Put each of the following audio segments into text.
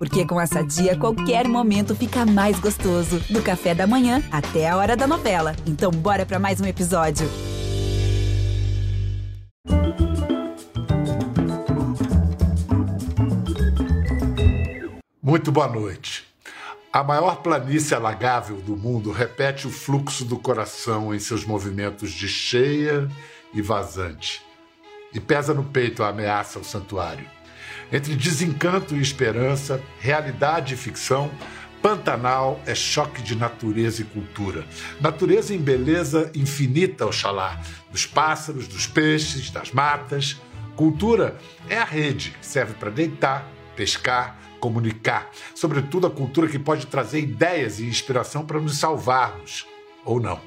Porque com essa dia, qualquer momento fica mais gostoso. Do café da manhã até a hora da novela. Então, bora para mais um episódio. Muito boa noite. A maior planície alagável do mundo repete o fluxo do coração em seus movimentos de cheia e vazante. E pesa no peito a ameaça ao santuário. Entre desencanto e esperança, realidade e ficção, Pantanal é choque de natureza e cultura. Natureza em beleza infinita, oxalá, dos pássaros, dos peixes, das matas. Cultura é a rede que serve para deitar, pescar, comunicar. Sobretudo a cultura que pode trazer ideias e inspiração para nos salvarmos, ou não.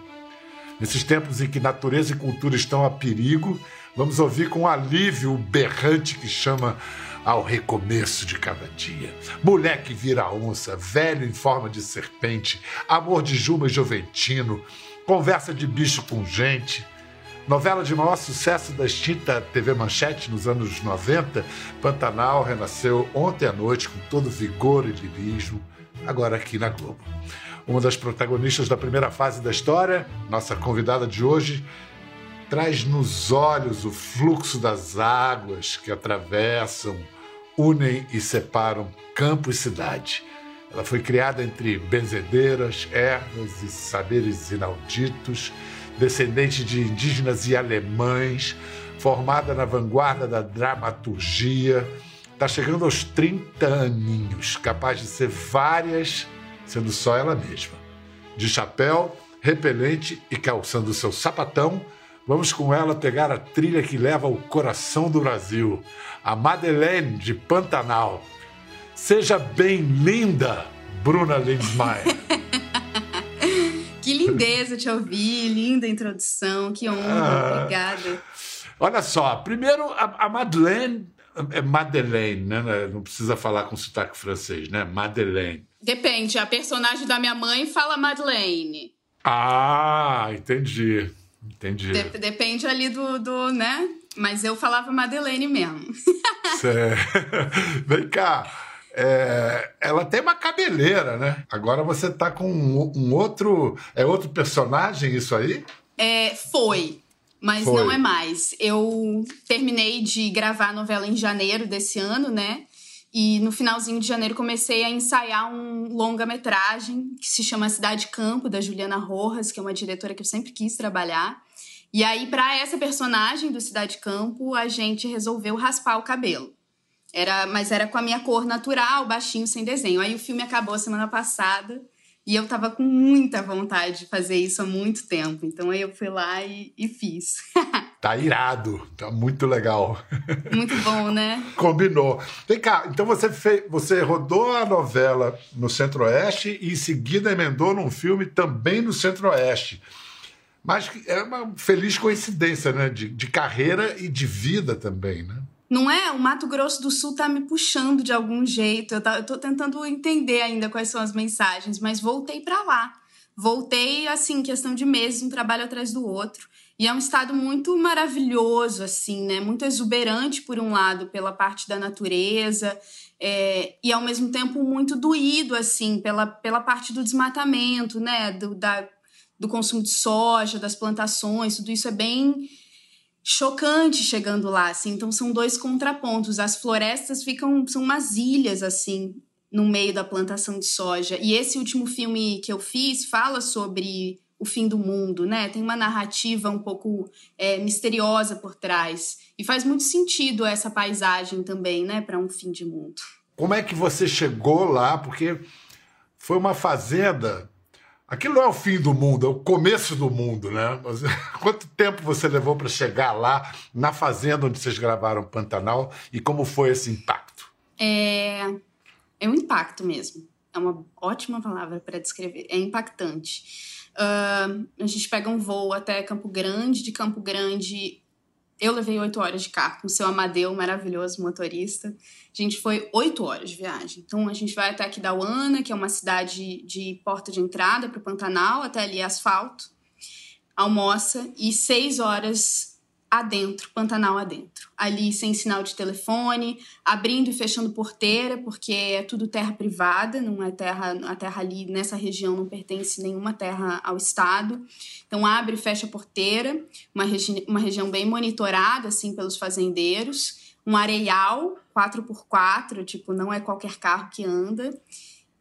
Nesses tempos em que natureza e cultura estão a perigo, vamos ouvir com alívio o berrante que chama ao recomeço de cada dia. Mulher que vira onça, velho em forma de serpente, amor de Juma e Joventino, conversa de bicho com gente. Novela de maior sucesso da extinta TV Manchete nos anos 90, Pantanal renasceu ontem à noite com todo vigor e lirismo, agora aqui na Globo. Uma das protagonistas da primeira fase da história, nossa convidada de hoje, traz nos olhos o fluxo das águas que atravessam unem e separam campo e cidade. Ela foi criada entre benzedeiras, ervas e saberes inauditos, descendente de indígenas e alemães, formada na vanguarda da dramaturgia, está chegando aos 30 aninhos, capaz de ser várias, sendo só ela mesma. De chapéu, repelente e calçando seu sapatão, Vamos com ela pegar a trilha que leva ao coração do Brasil, a Madeleine de Pantanal. Seja bem linda, Bruna Lindsmeyer. que lindeza te ouvir, linda introdução, que honra, ah, obrigada. Olha só, primeiro a, a Madeleine é Madeleine, né? Não precisa falar com sotaque francês, né? Madeleine. Depende, a personagem da minha mãe fala Madeleine. Ah, entendi. Entendi. De depende ali do, do, né? Mas eu falava Madeleine mesmo. Vem cá. É, ela tem uma cabeleira, né? Agora você tá com um, um, outro. É outro personagem isso aí? É, foi. Mas foi. não é mais. Eu terminei de gravar a novela em janeiro desse ano, né? E no finalzinho de janeiro comecei a ensaiar um longa-metragem que se chama Cidade Campo, da Juliana Rojas, que é uma diretora que eu sempre quis trabalhar. E aí, para essa personagem do Cidade Campo, a gente resolveu raspar o cabelo. Era, mas era com a minha cor natural, baixinho, sem desenho. Aí o filme acabou semana passada e eu tava com muita vontade de fazer isso há muito tempo. Então aí eu fui lá e, e fiz. Tá irado, tá muito legal. Muito bom, né? Combinou. Vem cá, então você fez, você rodou a novela no Centro-Oeste e em seguida emendou num filme também no Centro-Oeste. Mas é uma feliz coincidência, né? De, de carreira e de vida também, né? Não é? O Mato Grosso do Sul tá me puxando de algum jeito. Eu, tá, eu tô tentando entender ainda quais são as mensagens, mas voltei para lá. Voltei, assim, questão de meses, um trabalho atrás do outro. E é um estado muito maravilhoso, assim, né? Muito exuberante, por um lado, pela parte da natureza, é, e ao mesmo tempo muito doído, assim, pela, pela parte do desmatamento, né? Do, da, do consumo de soja, das plantações, tudo isso é bem chocante chegando lá, assim. Então são dois contrapontos. As florestas ficam são umas ilhas assim no meio da plantação de soja. E esse último filme que eu fiz fala sobre o fim do mundo, né? Tem uma narrativa um pouco é, misteriosa por trás. E faz muito sentido essa paisagem também, né, para um fim de mundo. Como é que você chegou lá? Porque foi uma fazenda. Aquilo não é o fim do mundo, é o começo do mundo, né? Mas, quanto tempo você levou para chegar lá, na fazenda onde vocês gravaram Pantanal, e como foi esse impacto? É, é um impacto mesmo. É uma ótima palavra para descrever. É impactante. Uh, a gente pega um voo até Campo Grande, de Campo Grande eu levei oito horas de carro com o seu Amadeu, maravilhoso motorista. A gente foi oito horas de viagem. Então a gente vai até aqui da Uana, que é uma cidade de porta de entrada para o Pantanal, até ali asfalto, almoça e seis horas adentro, Pantanal adentro. Ali sem sinal de telefone, abrindo e fechando porteira, porque é tudo terra privada, não é terra, a terra ali nessa região não pertence nenhuma terra ao estado. Então abre e fecha porteira, uma, regi uma região bem monitorada assim pelos fazendeiros, um areial 4x4, tipo, não é qualquer carro que anda.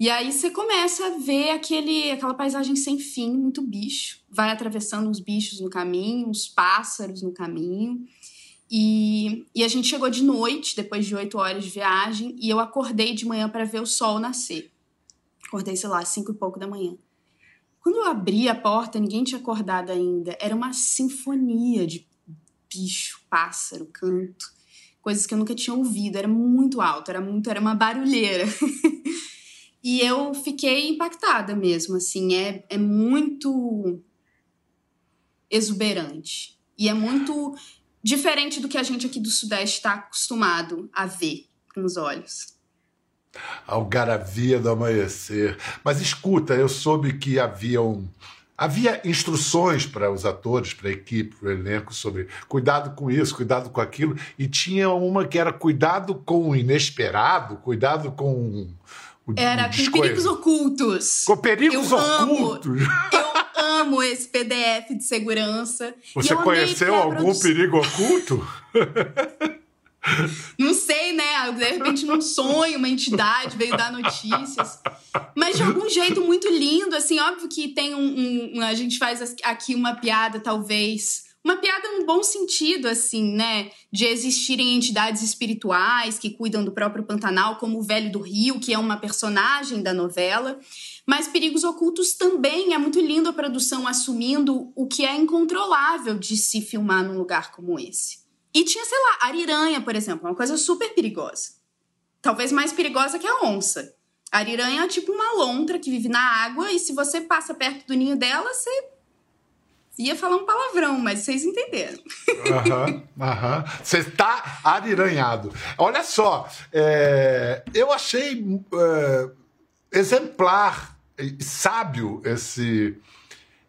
E aí você começa a ver aquele, aquela paisagem sem fim, muito bicho. Vai atravessando os bichos no caminho, os pássaros no caminho. E, e a gente chegou de noite, depois de oito horas de viagem, e eu acordei de manhã para ver o sol nascer. Acordei, sei lá, cinco e pouco da manhã. Quando eu abri a porta, ninguém tinha acordado ainda. Era uma sinfonia de bicho, pássaro, canto, coisas que eu nunca tinha ouvido. Era muito alto, era muito, era uma barulheira. E eu fiquei impactada mesmo, assim, é, é muito exuberante. E é muito diferente do que a gente aqui do Sudeste está acostumado a ver com os olhos. Algaravia do amanhecer. Mas escuta, eu soube que havia um, Havia instruções para os atores, para a equipe, para o elenco sobre cuidado com isso, cuidado com aquilo, e tinha uma que era cuidado com o inesperado, cuidado com era com perigos ocultos. Com perigos eu ocultos? Amo, eu amo esse PDF de segurança. Você conheceu algum perigo oculto? Não sei, né? De repente, num sonho, uma entidade veio dar notícias. Mas de algum jeito muito lindo, assim, óbvio que tem um. um a gente faz aqui uma piada, talvez uma piada no bom sentido, assim, né? De existirem entidades espirituais que cuidam do próprio Pantanal, como o Velho do Rio, que é uma personagem da novela. Mas Perigos Ocultos também é muito lindo a produção assumindo o que é incontrolável de se filmar num lugar como esse. E tinha, sei lá, ariranha, por exemplo, uma coisa super perigosa. Talvez mais perigosa que a onça. A ariranha é tipo uma lontra que vive na água e se você passa perto do ninho dela, você Ia falar um palavrão, mas vocês entenderam. Aham, aham. Você está ariranhado. Olha só, é, eu achei é, exemplar e sábio esse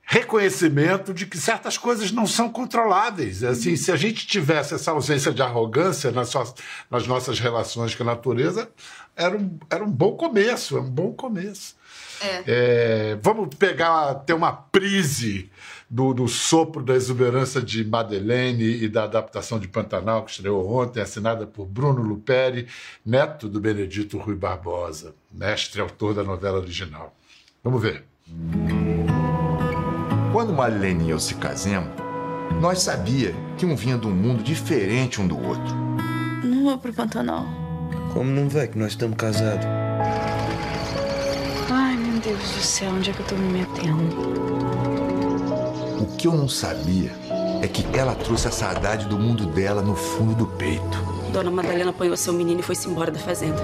reconhecimento de que certas coisas não são controláveis. Assim, se a gente tivesse essa ausência de arrogância nas, nas nossas relações com a natureza, era um, era um bom começo, é um bom começo. É. É, vamos pegar, ter uma prise do, do, sopro da exuberância de Madeleine e da adaptação de Pantanal, que estreou ontem, assinada por Bruno Luperi, neto do Benedito Rui Barbosa, mestre autor da novela original. Vamos ver. Quando Madeleine e eu se casamos, nós sabia que um vinha de um mundo diferente um do outro. Não vou pro Pantanal. Como não vai que nós estamos casados? Ai, meu Deus do céu, onde é que eu tô me metendo? O que eu não sabia é que ela trouxe a saudade do mundo dela no fundo do peito. Dona Madalena apanhou seu menino e foi-se embora da fazenda.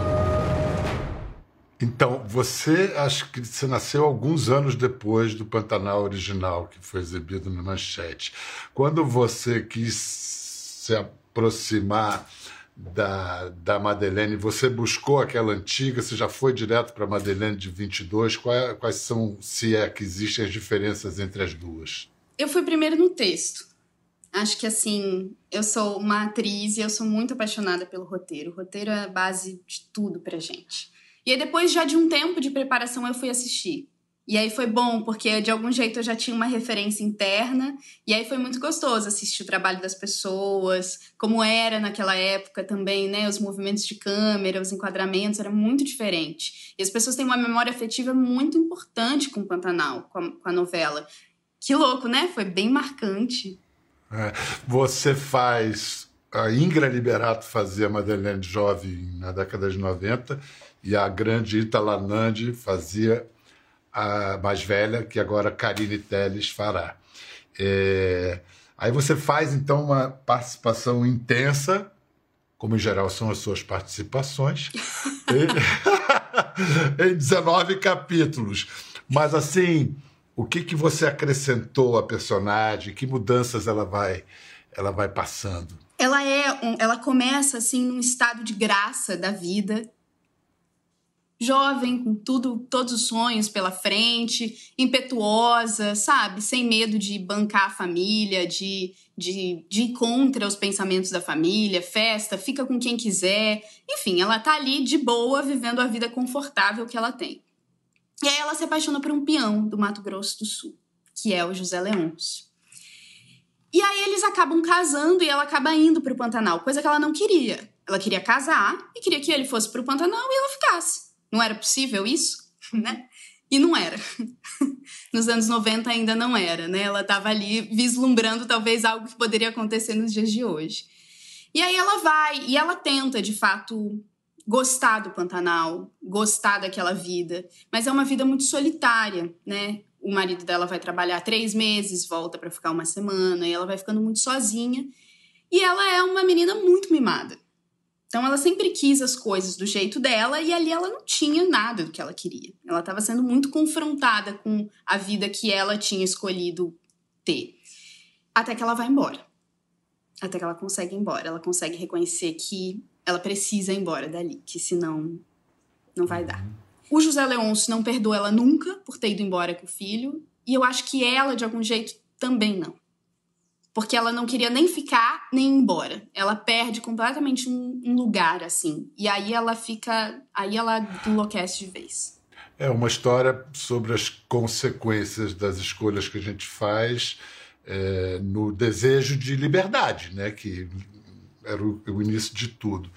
Então, você acho que você nasceu alguns anos depois do Pantanal original, que foi exibido na Manchete. Quando você quis se aproximar da, da Madeleine, você buscou aquela antiga, você já foi direto para a Madeleine de 22? Quais, quais são, se é que existem as diferenças entre as duas? Eu fui primeiro no texto. Acho que assim, eu sou uma atriz e eu sou muito apaixonada pelo roteiro. O roteiro é a base de tudo pra gente. E aí depois já de um tempo de preparação eu fui assistir. E aí foi bom, porque de algum jeito eu já tinha uma referência interna, e aí foi muito gostoso assistir o trabalho das pessoas, como era naquela época também, né? Os movimentos de câmera, os enquadramentos, era muito diferente. E as pessoas têm uma memória afetiva muito importante com o Pantanal, com a, com a novela. Que louco, né? Foi bem marcante. É, você faz. A Ingra Liberato fazia a Madeleine Jovem na década de 90 e a grande Itala Nandi fazia a mais velha, que agora Karine Telles fará. É, aí você faz então uma participação intensa, como em geral são as suas participações, em, em 19 capítulos. Mas assim o que, que você acrescentou à personagem? Que mudanças ela vai, ela vai passando? Ela é, um, ela começa assim num estado de graça da vida. jovem, com tudo, todos os sonhos pela frente, impetuosa, sabe? Sem medo de bancar a família, de, de, de ir contra os pensamentos da família, festa, fica com quem quiser. Enfim, ela tá ali de boa, vivendo a vida confortável que ela tem. E aí ela se apaixona por um peão do Mato Grosso do Sul, que é o José Leôncio. E aí eles acabam casando e ela acaba indo pro Pantanal, coisa que ela não queria. Ela queria casar e queria que ele fosse pro Pantanal e ela ficasse. Não era possível isso, né? E não era. Nos anos 90 ainda não era, né? Ela estava ali vislumbrando talvez algo que poderia acontecer nos dias de hoje. E aí ela vai e ela tenta, de fato, gostar do Pantanal, gostar daquela vida, mas é uma vida muito solitária, né? O marido dela vai trabalhar três meses, volta para ficar uma semana, e ela vai ficando muito sozinha. E ela é uma menina muito mimada. Então ela sempre quis as coisas do jeito dela e ali ela não tinha nada do que ela queria. Ela estava sendo muito confrontada com a vida que ela tinha escolhido ter. Até que ela vai embora. Até que ela consegue ir embora. Ela consegue reconhecer que ela precisa ir embora dali, que senão não vai dar. O José Leôncio não perdoa ela nunca por ter ido embora com o filho, e eu acho que ela, de algum jeito, também não porque ela não queria nem ficar nem ir embora. Ela perde completamente um, um, lugar assim. E aí ela fica, aí ela enlouquece de vez. É uma história sobre as consequências das escolhas que a gente faz é, no desejo de liberdade, né? Que era o, o início de tudo.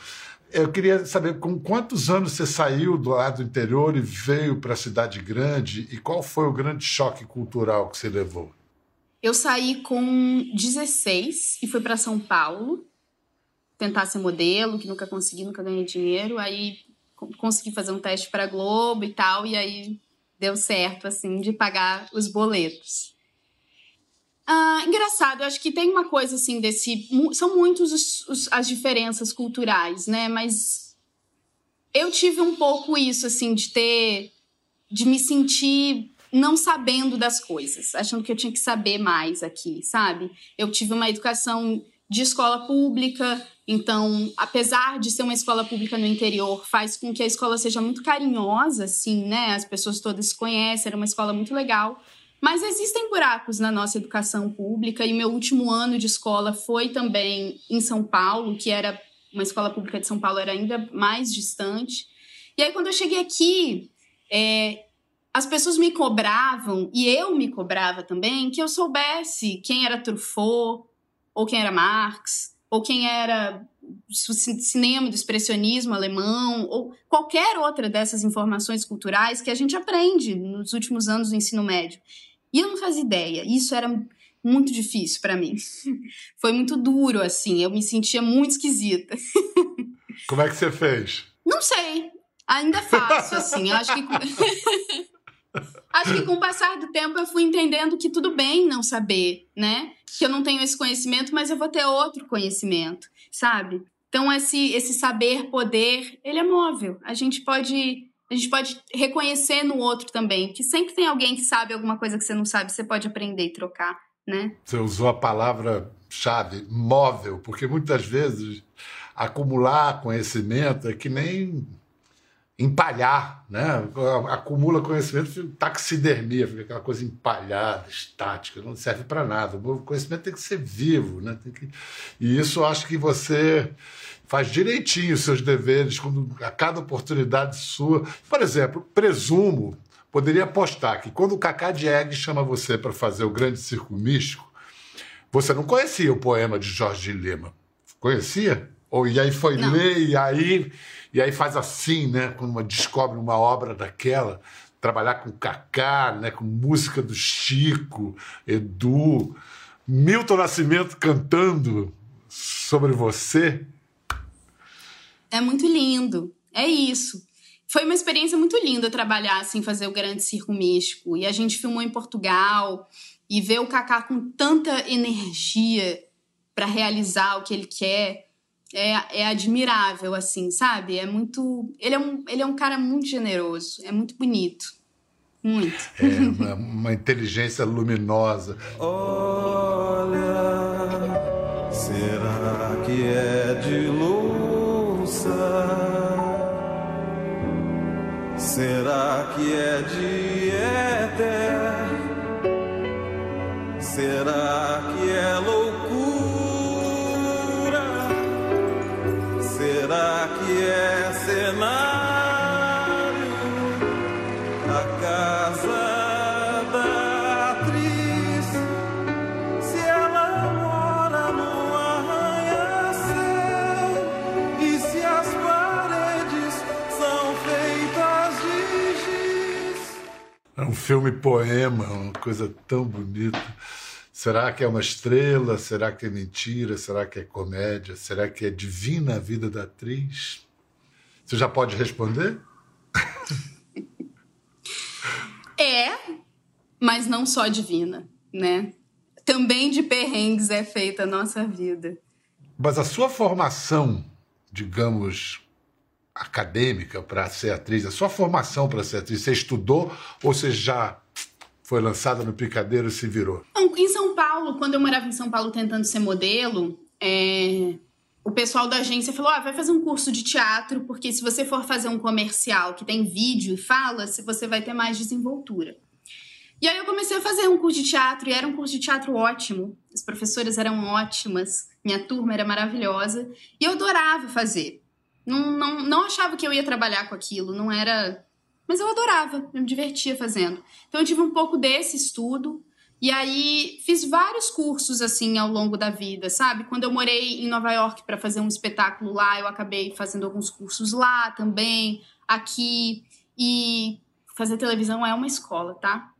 Eu queria saber com quantos anos você saiu do lado interior e veio para a cidade grande e qual foi o grande choque cultural que você levou? Eu saí com 16 e fui para São Paulo tentar ser modelo, que nunca consegui, nunca ganhei dinheiro. Aí consegui fazer um teste para Globo e tal, e aí deu certo, assim, de pagar os boletos. Ah, engraçado, eu acho que tem uma coisa assim desse. São muitos os, os, as diferenças culturais, né? Mas eu tive um pouco isso, assim, de ter. de me sentir não sabendo das coisas, achando que eu tinha que saber mais aqui, sabe? Eu tive uma educação de escola pública, então, apesar de ser uma escola pública no interior, faz com que a escola seja muito carinhosa, assim, né? As pessoas todas se conhecem, era uma escola muito legal. Mas existem buracos na nossa educação pública, e meu último ano de escola foi também em São Paulo, que era uma escola pública de São Paulo, era ainda mais distante. E aí, quando eu cheguei aqui, é, as pessoas me cobravam, e eu me cobrava também, que eu soubesse quem era Truffaut, ou quem era Marx, ou quem era cinema do expressionismo alemão, ou qualquer outra dessas informações culturais que a gente aprende nos últimos anos do ensino médio. E eu não fazia ideia. Isso era muito difícil para mim. Foi muito duro, assim. Eu me sentia muito esquisita. Como é que você fez? Não sei. Ainda faço, assim. Eu acho que. Acho que com o passar do tempo eu fui entendendo que tudo bem não saber, né? Que eu não tenho esse conhecimento, mas eu vou ter outro conhecimento, sabe? Então esse esse saber poder, ele é móvel. A gente pode a gente pode reconhecer no outro também, que sempre tem alguém que sabe alguma coisa que você não sabe, você pode aprender e trocar, né? Você usou a palavra chave, móvel, porque muitas vezes acumular conhecimento é que nem empalhar, né? Acumula conhecimento, taxidermia, fica aquela coisa empalhada, estática, não serve para nada. O conhecimento tem que ser vivo, né? Que... E isso eu acho que você faz direitinho os seus deveres quando a cada oportunidade sua. Por exemplo, presumo, poderia apostar que quando o Cacá Diegue chama você para fazer o Grande Circo Místico, você não conhecia o poema de Jorge Lima. Conhecia? Ou e aí foi não. ler e aí e aí faz assim, né? Quando descobre uma obra daquela, trabalhar com Kaká, né? Com música do Chico, Edu, Milton Nascimento cantando sobre você. É muito lindo. É isso. Foi uma experiência muito linda trabalhar assim, fazer o Grande Circo Místico. E a gente filmou em Portugal e ver o Kaká com tanta energia para realizar o que ele quer é, é admirável, assim, sabe? É muito. Ele é, um, ele é um cara muito generoso, é muito bonito. Muito. É uma, uma inteligência luminosa. Olha, será que é de louça? Filme poema, uma coisa tão bonita. Será que é uma estrela? Será que é mentira? Será que é comédia? Será que é divina a vida da atriz? Você já pode responder? É, mas não só divina, né? Também de perrengues é feita a nossa vida. Mas a sua formação, digamos, acadêmica para ser atriz, a sua formação para ser atriz, você estudou ou você já foi lançada no picadeiro e se virou? Em São Paulo, quando eu morava em São Paulo tentando ser modelo, é, o pessoal da agência falou: ah, vai fazer um curso de teatro, porque se você for fazer um comercial que tem vídeo e fala, você vai ter mais desenvoltura. E aí eu comecei a fazer um curso de teatro, e era um curso de teatro ótimo. As professoras eram ótimas, minha turma era maravilhosa, e eu adorava fazer. Não, não, não achava que eu ia trabalhar com aquilo, não era. Mas eu adorava, eu me divertia fazendo. Então eu tive um pouco desse estudo. E aí fiz vários cursos assim ao longo da vida, sabe? Quando eu morei em Nova York para fazer um espetáculo lá, eu acabei fazendo alguns cursos lá também, aqui. E fazer televisão é uma escola, tá?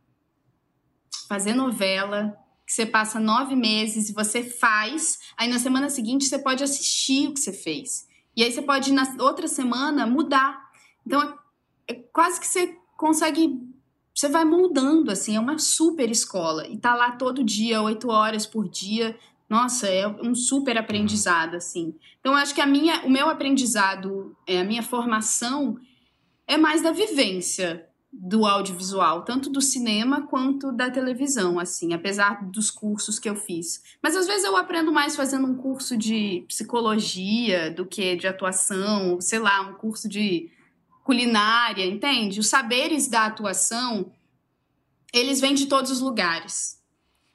Fazer novela, que você passa nove meses e você faz, aí na semana seguinte você pode assistir o que você fez. E aí você pode, na outra semana, mudar. Então, é, é quase que você consegue. Você vai moldando, assim, é uma super escola. E tá lá todo dia, oito horas por dia. Nossa, é um super aprendizado, assim. Então, acho que a minha, o meu aprendizado, é, a minha formação é mais da vivência do audiovisual, tanto do cinema quanto da televisão, assim, apesar dos cursos que eu fiz. Mas às vezes eu aprendo mais fazendo um curso de psicologia do que de atuação, sei lá, um curso de culinária, entende? Os saberes da atuação, eles vêm de todos os lugares.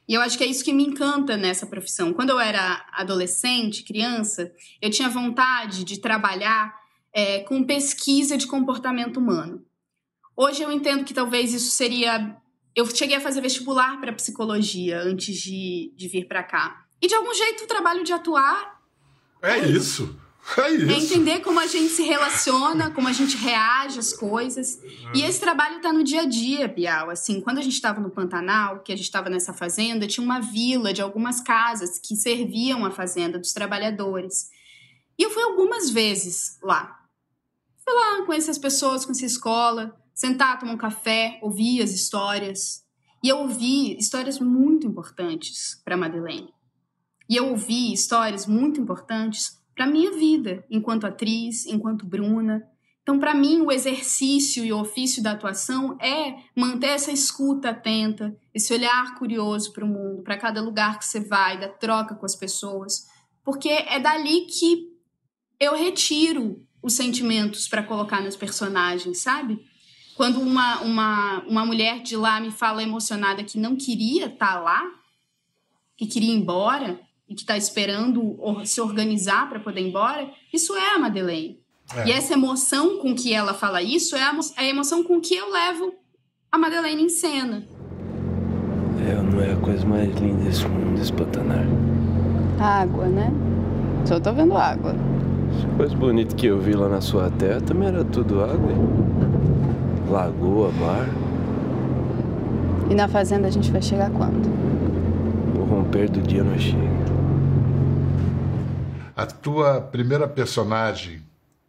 E eu acho que é isso que me encanta nessa profissão. Quando eu era adolescente, criança, eu tinha vontade de trabalhar é, com pesquisa de comportamento humano. Hoje eu entendo que talvez isso seria. Eu cheguei a fazer vestibular para psicologia antes de, de vir para cá. E de algum jeito o trabalho de atuar É isso. É isso. é entender como a gente se relaciona, como a gente reage às coisas. E esse trabalho tá no dia a dia, Bial. Assim, quando a gente estava no Pantanal, que a gente estava nessa fazenda, tinha uma vila de algumas casas que serviam a fazenda dos trabalhadores. E eu fui algumas vezes lá. Fui lá, conhecer as pessoas, conhecer a escola, sentar, tomar um café, ouvir as histórias. E eu ouvi histórias muito importantes para Madeleine. E eu ouvi histórias muito importantes para minha vida, enquanto atriz, enquanto Bruna. Então, para mim, o exercício e o ofício da atuação é manter essa escuta atenta, esse olhar curioso para o mundo, para cada lugar que você vai, da troca com as pessoas, porque é dali que eu retiro os sentimentos para colocar nos personagens, sabe? Quando uma, uma, uma mulher de lá me fala emocionada que não queria estar lá, que queria ir embora e que está esperando se organizar para poder ir embora, isso é a Madeleine. É. E essa emoção com que ela fala isso é a, é emoção com que eu levo a Madeleine em cena. É, não é a coisa mais linda desse mundo, esse. Água, né? Só tô vendo água. As coisas bonitas que eu vi lá na sua terra também era tudo água. Lagoa, mar. E na fazenda a gente vai chegar quando? O romper do dia não chega. A tua primeira personagem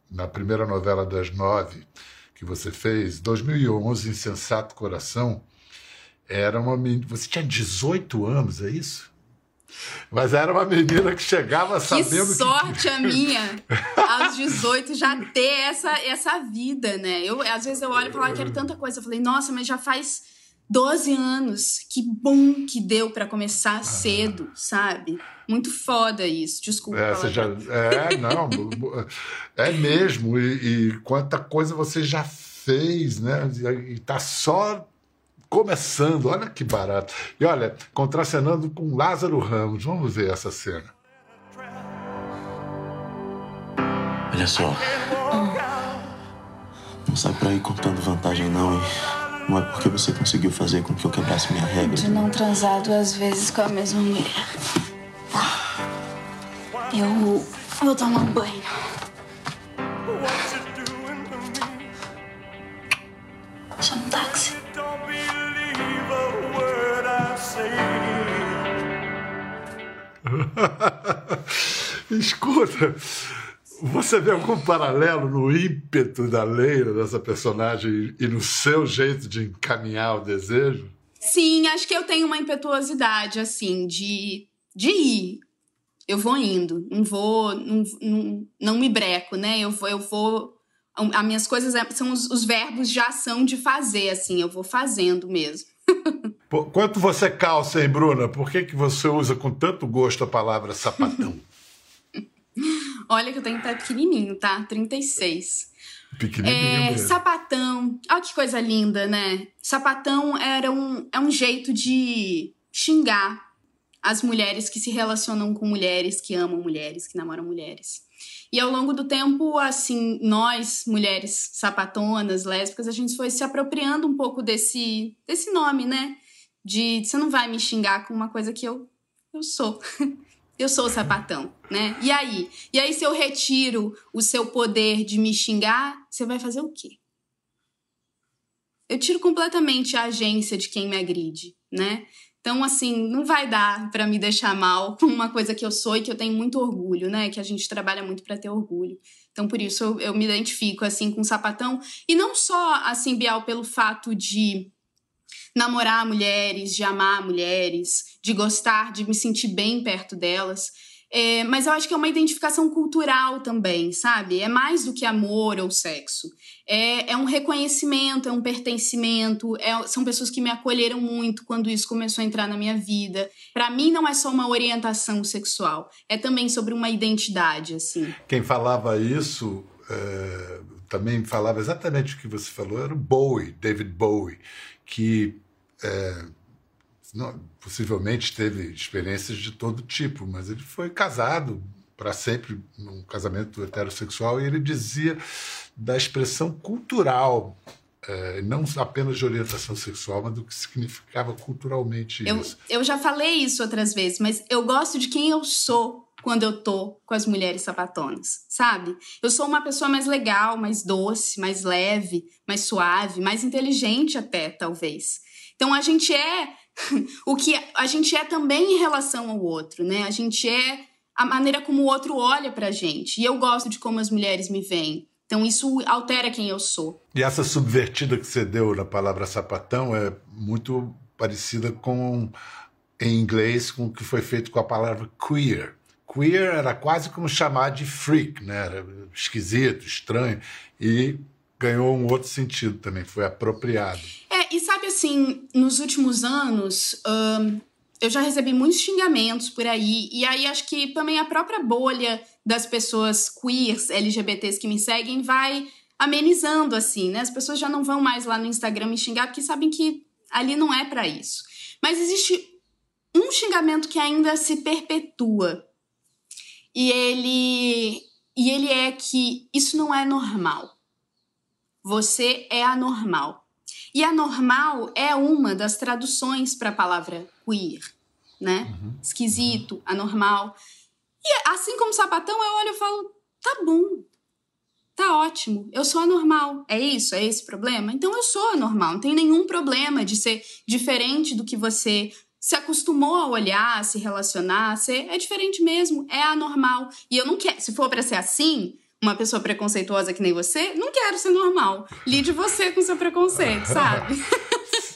na primeira novela das nove que você fez, 2011, Insensato Coração, era uma menina. Você tinha 18 anos, é isso? Mas era uma menina que chegava Que sabendo sorte a minha, aos 18, já ter essa, essa vida, né? Eu, às vezes eu olho e falo, ah, quero tanta coisa. Eu falei, nossa, mas já faz 12 anos. Que bom que deu pra começar cedo, sabe? Muito foda isso. Desculpa. É, já, é, não, é mesmo. E, e quanta coisa você já fez, né? E está só começando. Olha que barato. E olha, contracenando com Lázaro Ramos. Vamos ver essa cena. Olha só. Não sai por aí contando vantagem, não, hein? Não é porque você conseguiu fazer com que eu quebrasse minha regra. De não transar duas vezes com a mesma mulher. Eu vou tomar um banho. Escuta, você vê algum paralelo no ímpeto da Leila, dessa personagem, e no seu jeito de encaminhar o desejo? Sim, acho que eu tenho uma impetuosidade, assim, de, de ir. Eu vou indo, não vou, não, não, não me breco, né? Eu vou, eu vou. As minhas coisas é- são os, os verbos de ação de fazer, assim, eu vou fazendo mesmo. Quanto você calça, hein, Bruna? Por que, que você usa com tanto gosto a palavra sapatão? Olha que eu tenho pé pequenininho, tá? 36. Pequenininho É, sapatão. Olha que coisa linda, né? Sapatão era um, é um jeito de xingar as mulheres que se relacionam com mulheres, que amam mulheres, que namoram mulheres. E ao longo do tempo, assim, nós, mulheres sapatonas, lésbicas, a gente foi se apropriando um pouco desse, desse nome, né? De você não vai me xingar com uma coisa que eu, eu sou. Eu sou o sapatão, né? E aí? E aí, se eu retiro o seu poder de me xingar, você vai fazer o quê? Eu tiro completamente a agência de quem me agride, né? Então, assim, não vai dar pra me deixar mal com uma coisa que eu sou e que eu tenho muito orgulho, né? Que a gente trabalha muito pra ter orgulho. Então, por isso, eu, eu me identifico, assim, com o sapatão. E não só, assim, Bial, pelo fato de namorar mulheres, de amar mulheres, de gostar, de me sentir bem perto delas. É, mas eu acho que é uma identificação cultural também, sabe? É mais do que amor ou sexo. É, é um reconhecimento, é um pertencimento. é- são pessoas que me acolheram muito quando isso começou a entrar na minha vida. Pra mim, não é só uma orientação sexual, é também sobre uma identidade, assim. Quem falava isso é, também falava exatamente o que você falou, era o Bowie, David Bowie, que é, não- possivelmente teve experiências de todo tipo, mas ele foi casado para sempre num casamento heterossexual e ele dizia da expressão cultural, é, não apenas de orientação sexual, mas do que significava culturalmente Eu, isso. eu já falei isso outras vezes, mas eu gosto de quem eu sou quando eu tô com as mulheres sapatonas, sabe? Eu sou uma pessoa mais legal, mais doce, mais leve, mais suave, mais inteligente até, talvez. Então a gente é o que a gente é também em relação ao outro, né? A gente é a maneira como o outro olha pra gente. E eu gosto de como as mulheres me veem. Então isso altera quem eu sou. E essa subvertida que você deu na palavra sapatão é muito parecida com, em inglês, com o que foi feito com a palavra queer. Queer era quase como chamar de freak, né? Era esquisito, estranho, e ganhou um outro sentido também, foi apropriado. Assim, nos últimos anos, ahn, eu já recebi muitos xingamentos por aí, e aí acho que também a própria bolha das pessoas queers, LGBTs que me seguem, vai amenizando, assim, né? As pessoas já não vão mais lá no Instagram me xingar porque sabem que ali não é pra isso. Mas existe um xingamento que ainda se perpetua. E ele, e ele é que isso não é normal. Você é anormal. E anormal é uma das traduções para a palavra queer, né? Esquisito, anormal. E assim como sapatão, eu olho e falo: tá bom, tá ótimo, eu sou anormal. É isso? É esse problema? Então eu sou anormal, não tem nenhum problema de ser diferente do que você se acostumou a olhar, a se relacionar, a ser, é diferente mesmo, é anormal. E eu não quero, se for para ser assim, uma pessoa preconceituosa que nem você, não quero ser normal. Lide você com seu preconceito, sabe?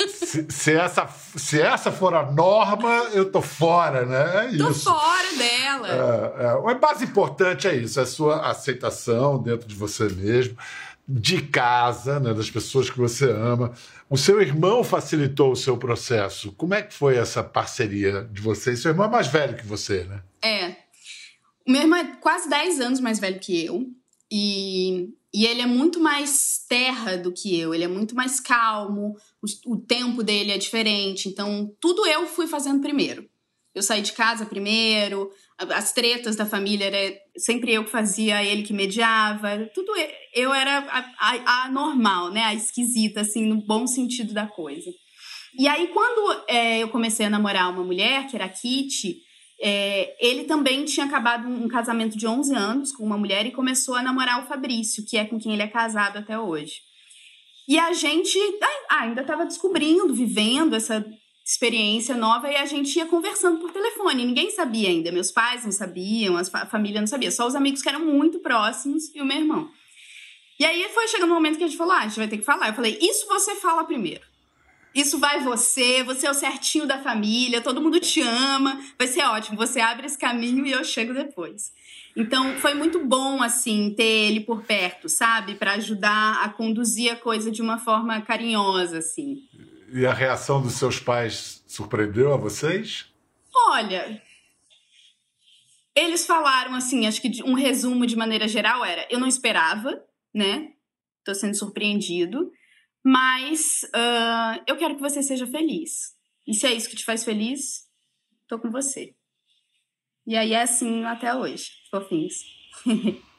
Se, se essa, se essa for a norma, eu tô fora, né? É Tô isso. fora dela. É, é, o mais importante é isso, é a sua aceitação dentro de você mesmo, de casa, né, das pessoas que você ama. O seu irmão facilitou o seu processo. Como é que foi essa parceria de vocês? Seu irmão é mais velho que você, né? É. O meu irmão é quase 10 anos mais velho que eu. E E ele é muito mais terra do que eu, ele é muito mais calmo, o, o tempo dele é diferente. Então, tudo eu fui fazendo primeiro. Eu saí de casa primeiro, as tretas da família era sempre eu que fazia, ele que mediava, tudo eu era a, a, a normal, né, a esquisita, assim, no bom sentido da coisa. E aí, quando é, eu comecei a namorar uma mulher, que era a Kitty, é, ele também tinha acabado um casamento de 11 anos com uma mulher e começou a namorar o Fabrício, que é com quem ele é casado até hoje. E a gente ah, ainda estava descobrindo, vivendo essa experiência nova e a gente ia conversando por telefone. Ninguém sabia ainda. Meus pais não sabiam, a família não sabia. Só os amigos que eram muito próximos e o meu irmão. E aí foi chegando um momento que a gente falou: ah, a gente vai ter que falar. Eu falei: isso você fala primeiro. Isso vai você, você é o certinho da família, todo mundo te ama, vai ser ótimo. Você abre esse caminho e eu chego depois. Então foi muito bom assim ter ele por perto, sabe, para ajudar a conduzir a coisa de uma forma carinhosa assim. E a reação dos seus pais surpreendeu a vocês? Olha, eles falaram assim, acho que um resumo de maneira geral era: eu não esperava, né? Tô sendo surpreendido, mas uh, eu quero que você seja feliz. E se é isso que te faz feliz, tô com você. E aí é assim até hoje, fofinhos.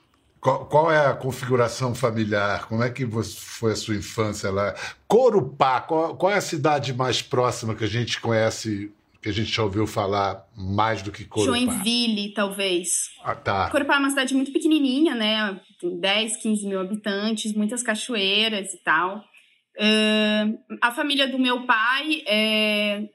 Qual, qual, é a configuração familiar? Como é que foi a sua infância lá? Corupá, qual, qual, é a cidade mais próxima que a gente conhece, que a gente já ouviu falar mais do que Corupá? Joinville, talvez. Ah, tá. Corupá é uma cidade muito pequenininha, né? Tem 10, 15 mil habitantes, muitas cachoeiras e tal. Uh, a família do meu pai, é,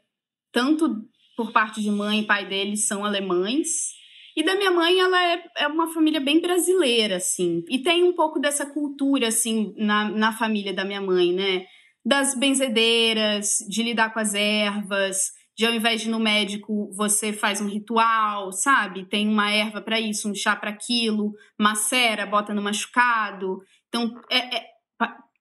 tanto por parte de mãe e pai deles, são alemães. E da minha mãe, ela é, é uma família bem brasileira, assim. E tem um pouco dessa cultura, assim, na, na família da minha mãe, né? Das benzedeiras, de lidar com as ervas, de ao invés de ir no médico, você faz um ritual, sabe? Tem uma erva para isso, um chá para aquilo, macera, bota no machucado. Então, é, é,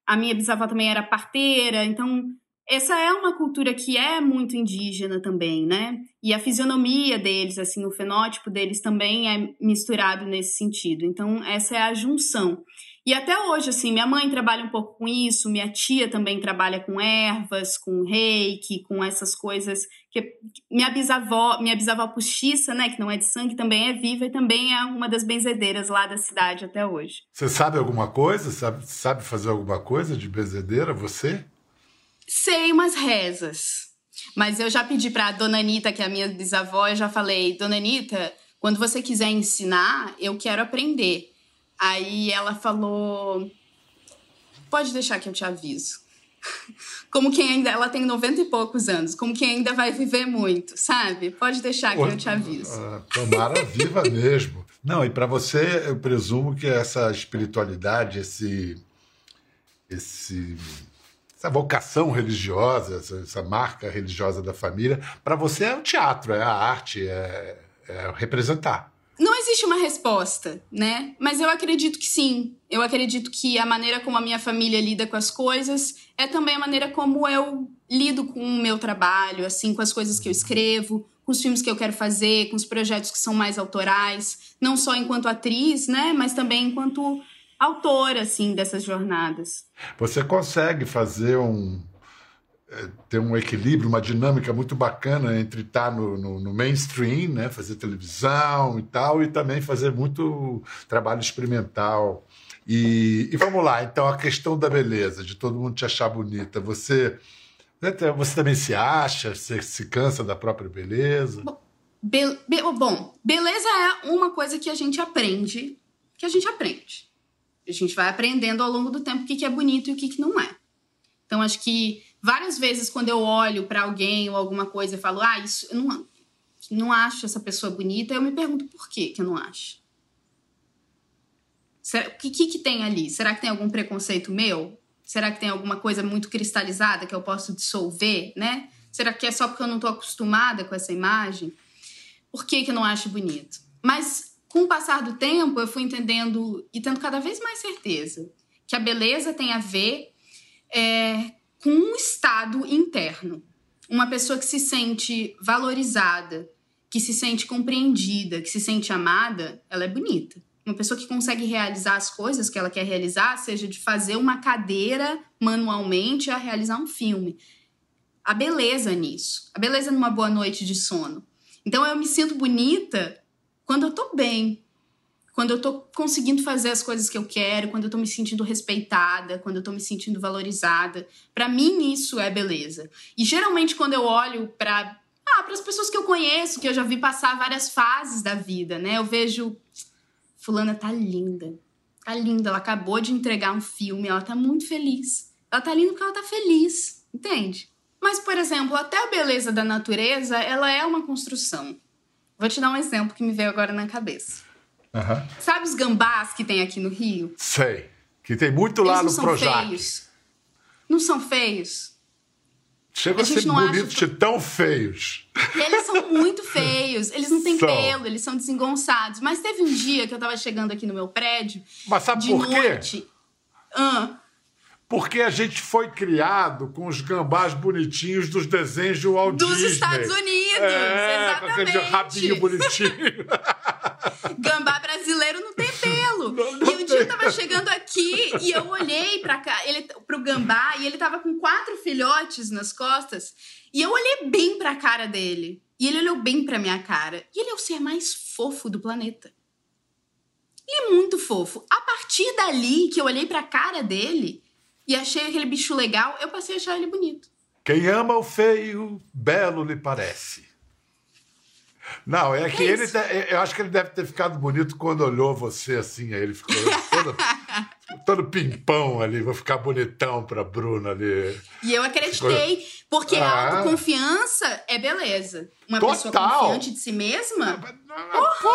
a minha bisavó também era parteira, então essa é uma cultura que é muito indígena também, né? E a fisionomia deles, assim, o fenótipo deles também é misturado nesse sentido. Então, essa é a junção. E até hoje, assim, minha mãe trabalha um pouco com isso, minha tia também trabalha com ervas, com reiki, com essas coisas que minha bisavó, minha bisavó postiça, né, que não é de sangue, também é viva e também é uma das benzedeiras lá da cidade até hoje. Você sabe alguma coisa? Sabe, sabe fazer alguma coisa de benzedeira, você? Sei umas rezas. Mas eu já pedi para a dona Anitta, que é a minha bisavó, eu já falei, dona Anitta, quando você quiser ensinar, eu quero aprender. Aí ela falou: pode deixar que eu te aviso. Como quem ainda. Ela tem 90 e poucos anos, como quem ainda vai viver muito, sabe? Pode deixar que eu te aviso. Ah, tomara viva mesmo. Não, e para você, eu presumo que essa espiritualidade, esse. esse essa vocação religiosa, essa, essa marca religiosa da família, para você é o teatro, é a arte, é, é representar. Não existe uma resposta, né? Mas eu acredito que sim. Eu acredito que a maneira como a minha família lida com as coisas é também a maneira como eu lido com o meu trabalho, assim, com as coisas que eu escrevo, com os filmes que eu quero fazer, com os projetos que são mais autorais, não só enquanto atriz, né, mas também enquanto autora, assim, dessas jornadas. Você consegue fazer um é, ter um equilíbrio, uma dinâmica muito bacana entre estar no, no, no, mainstream, né, fazer televisão e tal, e também fazer muito trabalho experimental. E, e vamos lá, então a questão da beleza, de todo mundo te achar bonita, você você também se acha, você se cansa da própria beleza? Bom, be, be, bom, beleza é uma coisa que a gente aprende, que a gente aprende. A gente vai aprendendo ao longo do tempo o que, que é bonito e o que, que não é. Então, acho que várias vezes, quando eu olho para alguém ou alguma coisa e falo, ah, isso, eu não, não acho essa pessoa bonita, eu me pergunto por que, que eu não acho. Será, o que, que, que tem ali? Será que tem algum preconceito meu? Será que tem alguma coisa muito cristalizada que eu posso dissolver, né? Será que é só porque eu não estou acostumada com essa imagem? Por que, que eu não acho bonito? Mas com o passar do tempo, eu fui entendendo e tendo cada vez mais certeza que a beleza tem a ver é, com um estado interno. Uma pessoa que se sente valorizada, que se sente compreendida, que se sente amada, ela é bonita. uma pessoa que consegue realizar as coisas que ela quer realizar, seja de fazer uma cadeira manualmente a realizar um filme. A beleza nisso, a beleza numa boa noite de sono. Então eu me sinto bonita quando eu tô bem, quando eu tô conseguindo fazer as coisas que eu quero, quando eu tô me sentindo respeitada, quando eu tô me sentindo valorizada. Para mim isso é beleza. E geralmente quando eu olho para ah, para as pessoas que eu conheço, que eu já vi passar várias fases da vida, né? Eu vejo fulana tá linda. Tá linda, ela acabou de entregar um filme, ela tá muito feliz. Ela tá linda porque ela tá feliz, entende? Mas, por exemplo, até a beleza da natureza, ela é uma construção. Vou te dar um exemplo que me veio agora na cabeça. Aham. Sabe os gambás que tem aqui no Rio? Sei. Que tem muito lá Eles não no são Projac. feios. Não são feios. Chega A a ser não bonitos acha de tão feios. E eles são muito feios. Eles não têm São. pelo, eles são desengonçados. Mas teve um dia que eu tava chegando aqui no meu prédio. Mas sabe de por quê? noite. Ah, Porque a gente foi criado com os gambás bonitinhos dos desenhos de Walt dos Disney. Estados Unidos. É, com aquele exatamente. rabinho bonitinho. Gambá brasileiro não tem pelo. Não, não e um dia tem. eu tava chegando aqui e eu olhei pra cá, ele, pro gambá e ele tava com quatro filhotes nas costas. E eu olhei bem pra cara dele. E ele olhou bem pra minha cara. E ele é o ser mais fofo do planeta. Ele é muito fofo. A partir dali que eu olhei pra cara dele e achei aquele bicho legal, eu passei a achar ele bonito. Quem ama o feio, belo lhe parece. Não, é que É ele. isso. te- eu acho que ele deve ter ficado bonito quando olhou você assim. Aí ele ficou todo, todo pimpão ali. Vou ficar bonitão pra Bruna ali. E eu acreditei, porque a Ah. autoconfiança é beleza. Uma Total. pessoa confiante de si mesma Pô,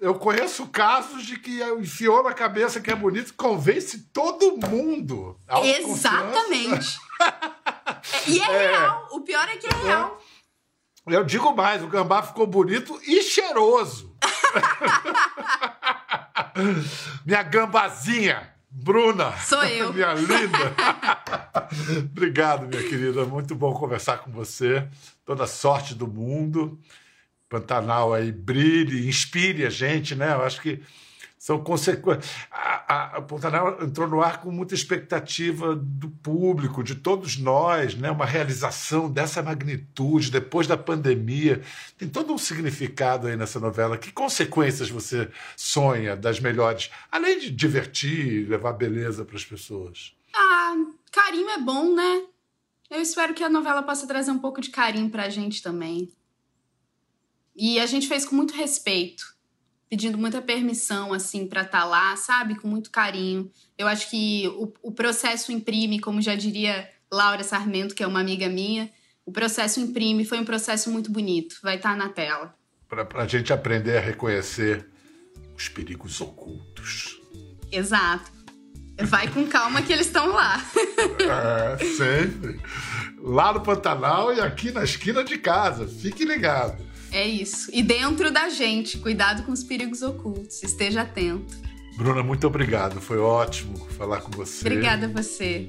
eu conheço casos de que enfiou na cabeça que é bonito, convence todo mundo. Exatamente. É, e é, É. real. O pior é que é real. Eu digo mais, o gambá ficou bonito e cheiroso. Minha gambazinha, Bruna. Sou eu. Minha linda. Obrigado, minha querida. Muito bom conversar com você. Toda sorte do mundo. Pantanal aí brilhe, inspire a gente, né? Eu acho que são consequências. A, a, a entrou no ar com muita expectativa do público, de todos nós, né? Uma realização dessa magnitude depois da pandemia. Tem todo um significado aí nessa novela. Que consequências você sonha das melhores, além de divertir, levar beleza para as pessoas? Ah, carinho é bom, né? Eu espero que a novela possa trazer um pouco de carinho pra gente também. E a gente fez com muito respeito, pedindo muita permissão, assim, pra estar lá, sabe? Com muito carinho. Eu acho que o, o processo imprime, como já diria Laura Sarmento, que é uma amiga minha, o processo imprime, foi um processo muito bonito. Vai estar na tela. Para a gente aprender a reconhecer os perigos ocultos. Exato. Vai com calma que eles estão lá. É, sempre. Lá no Pantanal e aqui na esquina de casa. Fique ligado. É isso. E dentro da gente, cuidado com os perigos ocultos. Esteja atento. Bruna, muito obrigado. Foi ótimo falar com você. Obrigada a você.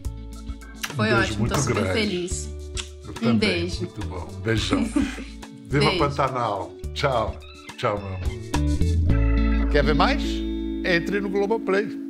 Foi beijo ótimo, muito tô super grande. feliz. Eu também. beijo. Muito bom. Beijão. Viva Beijo. Pantanal. Tchau. Tchau, meu amor. Quer ver mais? Entre no Globoplay.